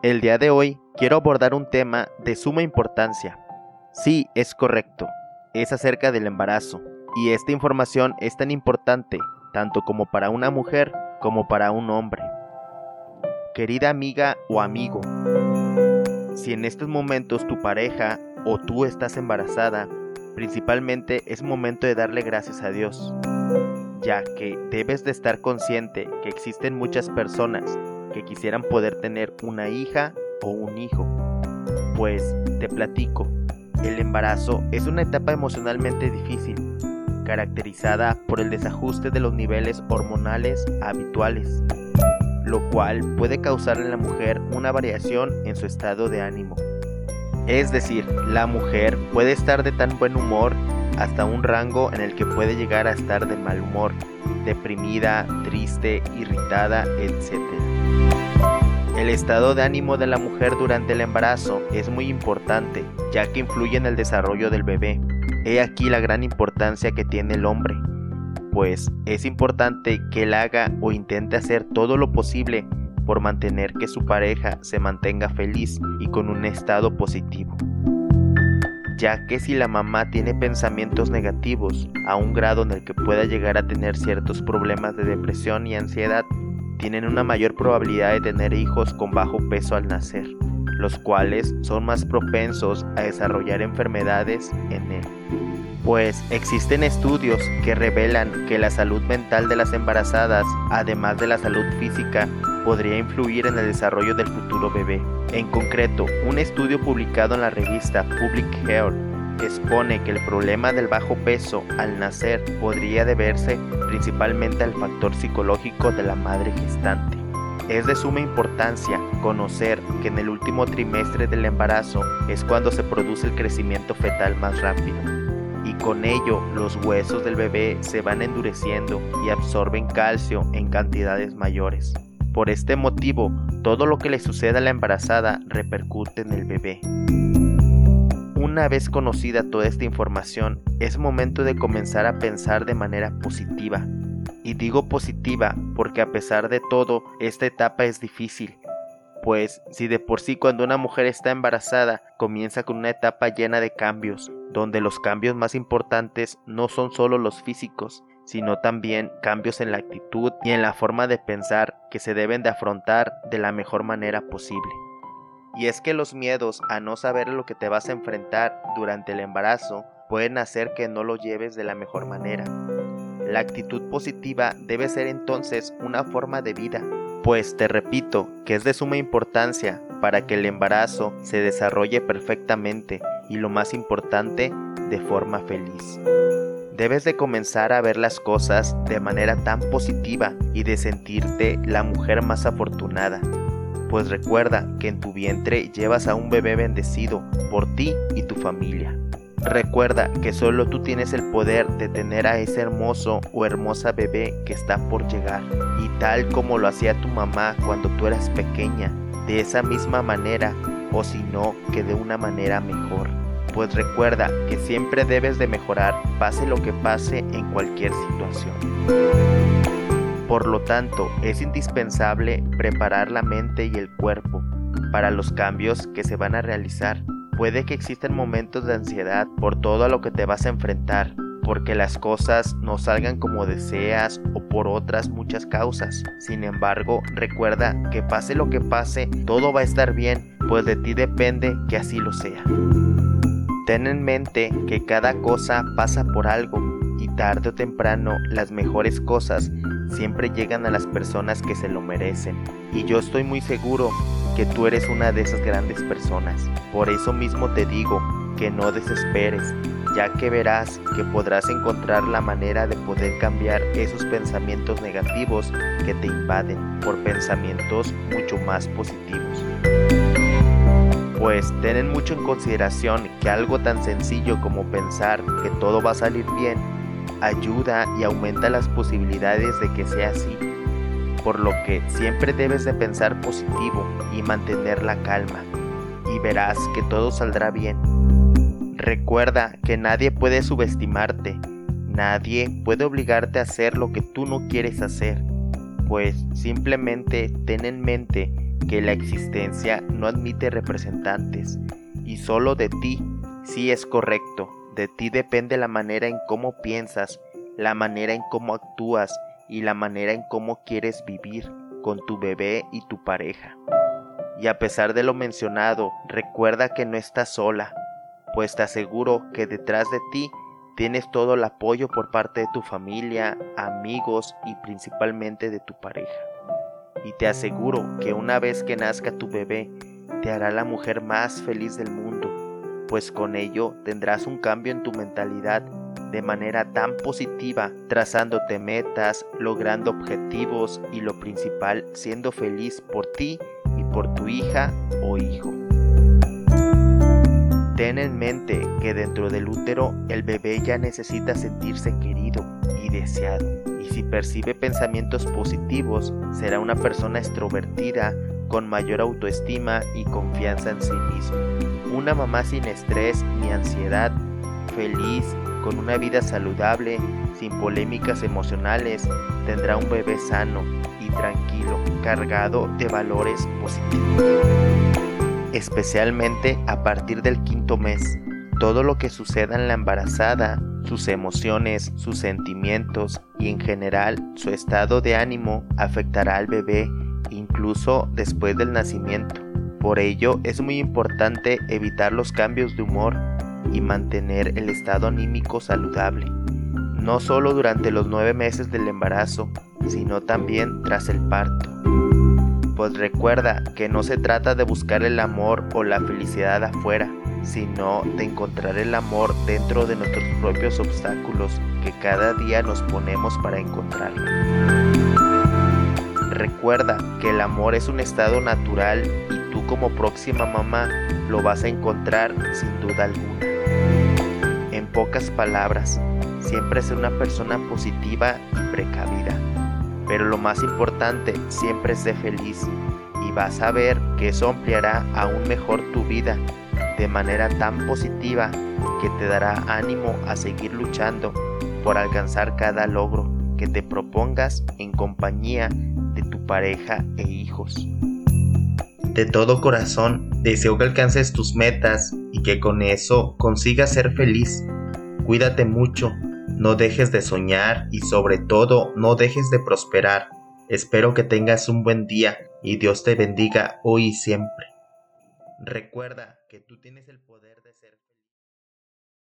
El día de hoy quiero abordar un tema de suma importancia. Sí, es correcto, es acerca del embarazo, y esta información es tan importante tanto como para una mujer como para un hombre. Querida amiga o amigo, si en estos momentos tu pareja o tú estás embarazada, principalmente es momento de darle gracias a Dios, ya que debes de estar consciente que existen muchas personas que quisieran poder tener una hija o un hijo. Pues te platico, el embarazo es una etapa emocionalmente difícil, caracterizada por el desajuste de los niveles hormonales habituales, lo cual puede causar en la mujer una variación en su estado de ánimo. Es decir, la mujer puede estar de tan buen humor hasta un rango en el que puede llegar a estar de mal humor, deprimida, triste, irritada, etc. El estado de ánimo de la mujer durante el embarazo es muy importante, ya que influye en el desarrollo del bebé. He aquí la gran importancia que tiene el hombre, pues es importante que él haga o intente hacer todo lo posible por mantener que su pareja se mantenga feliz y con un estado positivo. Ya que si la mamá tiene pensamientos negativos a un grado en el que pueda llegar a tener ciertos problemas de depresión y ansiedad, tienen una mayor probabilidad de tener hijos con bajo peso al nacer, los cuales son más propensos a desarrollar enfermedades en él. Pues existen estudios que revelan que la salud mental de las embarazadas, además de la salud física, podría influir en el desarrollo del futuro bebé. En concreto, un estudio publicado en la revista Public Health expone que el problema del bajo peso al nacer podría deberse principalmente al factor psicológico de la madre gestante. Es de suma importancia conocer que en el último trimestre del embarazo es cuando se produce el crecimiento fetal más rápido y con ello los huesos del bebé se van endureciendo y absorben calcio en cantidades mayores. Por este motivo, todo lo que le suceda a la embarazada repercute en el bebé. Una vez conocida toda esta información, es momento de comenzar a pensar de manera positiva. Y digo positiva porque a pesar de todo, esta etapa es difícil, pues si de por sí cuando una mujer está embarazada comienza con una etapa llena de cambios, donde los cambios más importantes no son solo los físicos, sino también cambios en la actitud y en la forma de pensar que se deben de afrontar de la mejor manera posible. Y es que los miedos a no saber lo que te vas a enfrentar durante el embarazo pueden hacer que no lo lleves de la mejor manera. La actitud positiva debe ser entonces una forma de vida, pues te repito que es de suma importancia para que el embarazo se desarrolle perfectamente y lo más importante, de forma feliz. Debes de comenzar a ver las cosas de manera tan positiva y de sentirte la mujer más afortunada, pues recuerda que en tu vientre llevas a un bebé bendecido por ti y tu familia. Recuerda que solo tú tienes el poder de tener a ese hermoso o hermosa bebé que está por llegar. Y tal como lo hacía tu mamá cuando tú eras pequeña, de esa misma manera o si no que de una manera mejor. Pues recuerda que siempre debes de mejorar pase lo que pase en cualquier situación. Por lo tanto, es indispensable preparar la mente y el cuerpo para los cambios que se van a realizar Puede que existan momentos de ansiedad por todo a lo que te vas a enfrentar, porque las cosas no salgan como deseas o por otras muchas causas. Sin embargo, recuerda que pase lo que pase, todo va a estar bien, pues de ti depende que así lo sea. Ten en mente que cada cosa pasa por algo y tarde o temprano las mejores cosas siempre llegan a las personas que se lo merecen. Y yo estoy muy seguro que tú eres una de esas grandes personas. Por eso mismo te digo que no desesperes, ya que verás que podrás encontrar la manera de poder cambiar esos pensamientos negativos que te invaden por pensamientos mucho más positivos. Pues ten mucho en consideración que algo tan sencillo como pensar que todo va a salir bien ayuda y aumenta las posibilidades de que sea así por lo que siempre debes de pensar positivo y mantener la calma, y verás que todo saldrá bien. Recuerda que nadie puede subestimarte, nadie puede obligarte a hacer lo que tú no quieres hacer, pues simplemente ten en mente que la existencia no admite representantes y solo de ti sí es correcto. De ti depende la manera en cómo piensas, la manera en cómo actúas y la manera en cómo quieres vivir con tu bebé y tu pareja. Y a pesar de lo mencionado, recuerda que no estás sola, pues te aseguro que detrás de ti tienes todo el apoyo por parte de tu familia, amigos y principalmente de tu pareja. Y te aseguro que una vez que nazca tu bebé, te hará la mujer más feliz del mundo, pues con ello tendrás un cambio en tu mentalidad de manera tan positiva, trazándote metas, logrando objetivos y lo principal, siendo feliz por ti y por tu hija o hijo. Ten en mente que dentro del útero el bebé ya necesita sentirse querido y deseado, y si percibe pensamientos positivos, será una persona extrovertida con mayor autoestima y confianza en sí mismo. Una mamá sin estrés ni ansiedad, feliz, con una vida saludable, sin polémicas emocionales, tendrá un bebé sano y tranquilo, cargado de valores positivos. Especialmente a partir del quinto mes, todo lo que suceda en la embarazada, sus emociones, sus sentimientos y en general su estado de ánimo afectará al bebé incluso después del nacimiento. Por ello es muy importante evitar los cambios de humor y mantener el estado anímico saludable, no solo durante los nueve meses del embarazo, sino también tras el parto. Pues recuerda que no se trata de buscar el amor o la felicidad afuera, sino de encontrar el amor dentro de nuestros propios obstáculos que cada día nos ponemos para encontrarlo. Recuerda que el amor es un estado natural y tú como próxima mamá lo vas a encontrar sin duda alguna. En pocas palabras, siempre ser una persona positiva y precavida. Pero lo más importante, siempre sé feliz y vas a ver que eso ampliará aún mejor tu vida de manera tan positiva que te dará ánimo a seguir luchando por alcanzar cada logro que te propongas en compañía de tu pareja e hijos. De todo corazón, deseo que alcances tus metas y que con eso consigas ser feliz. Cuídate mucho, no dejes de soñar y sobre todo no dejes de prosperar. Espero que tengas un buen día y Dios te bendiga hoy y siempre. Recuerda que tú tienes el poder